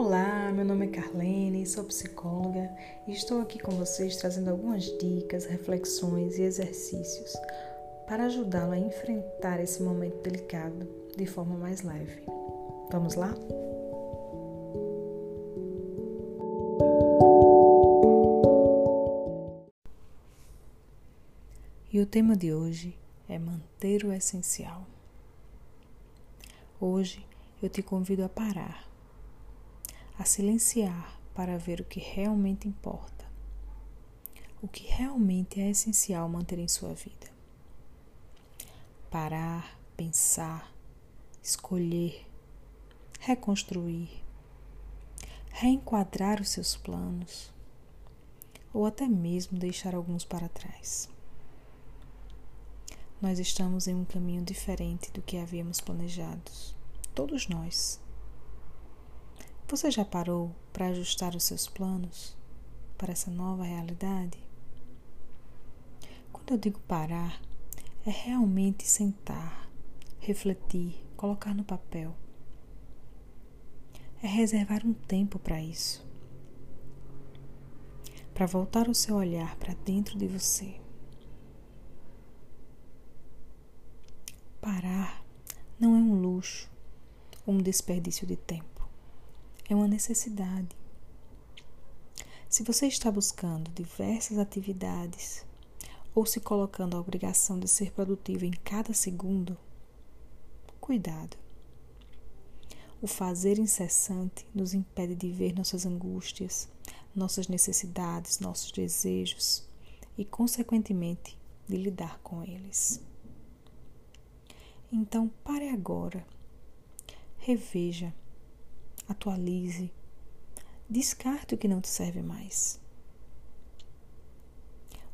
Olá, meu nome é Carlene, sou psicóloga e estou aqui com vocês trazendo algumas dicas, reflexões e exercícios para ajudá-lo a enfrentar esse momento delicado de forma mais leve. Vamos lá? E o tema de hoje é manter o essencial. Hoje eu te convido a parar a silenciar para ver o que realmente importa, o que realmente é essencial manter em sua vida. Parar, pensar, escolher, reconstruir, reenquadrar os seus planos ou até mesmo deixar alguns para trás. Nós estamos em um caminho diferente do que havíamos planejado, todos nós. Você já parou para ajustar os seus planos para essa nova realidade? Quando eu digo parar, é realmente sentar, refletir, colocar no papel. É reservar um tempo para isso. Para voltar o seu olhar para dentro de você. Parar não é um luxo ou um desperdício de tempo é uma necessidade. Se você está buscando diversas atividades ou se colocando a obrigação de ser produtivo em cada segundo, cuidado. O fazer incessante nos impede de ver nossas angústias, nossas necessidades, nossos desejos e, consequentemente, de lidar com eles. Então, pare agora, reveja atualize, descarte o que não te serve mais.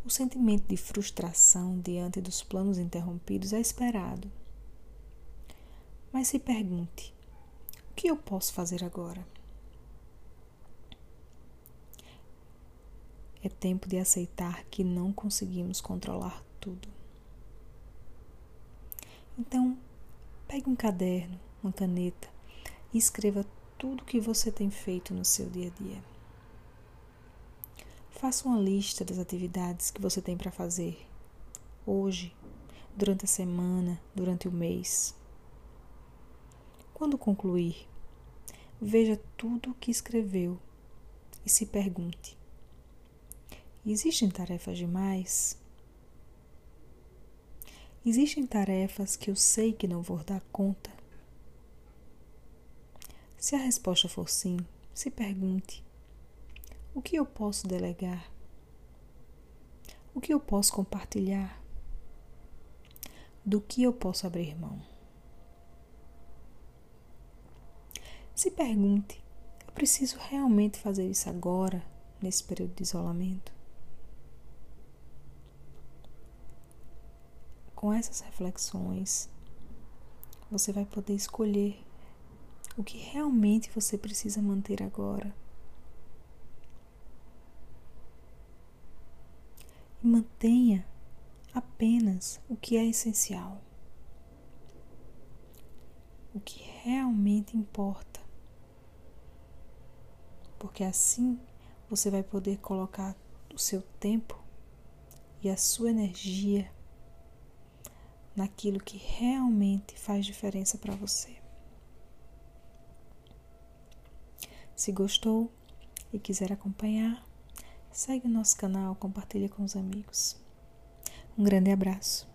O sentimento de frustração diante dos planos interrompidos é esperado. Mas se pergunte: o que eu posso fazer agora? É tempo de aceitar que não conseguimos controlar tudo. Então, pegue um caderno, uma caneta e escreva tudo que você tem feito no seu dia a dia. Faça uma lista das atividades que você tem para fazer hoje, durante a semana, durante o mês. Quando concluir, veja tudo o que escreveu e se pergunte: existem tarefas demais? Existem tarefas que eu sei que não vou dar conta? Se a resposta for sim, se pergunte: o que eu posso delegar? O que eu posso compartilhar? Do que eu posso abrir mão? Se pergunte: eu preciso realmente fazer isso agora, nesse período de isolamento? Com essas reflexões, você vai poder escolher o que realmente você precisa manter agora. E mantenha apenas o que é essencial, o que realmente importa, porque assim você vai poder colocar o seu tempo e a sua energia naquilo que realmente faz diferença para você. Se gostou e quiser acompanhar, segue o nosso canal, compartilhe com os amigos. Um grande abraço.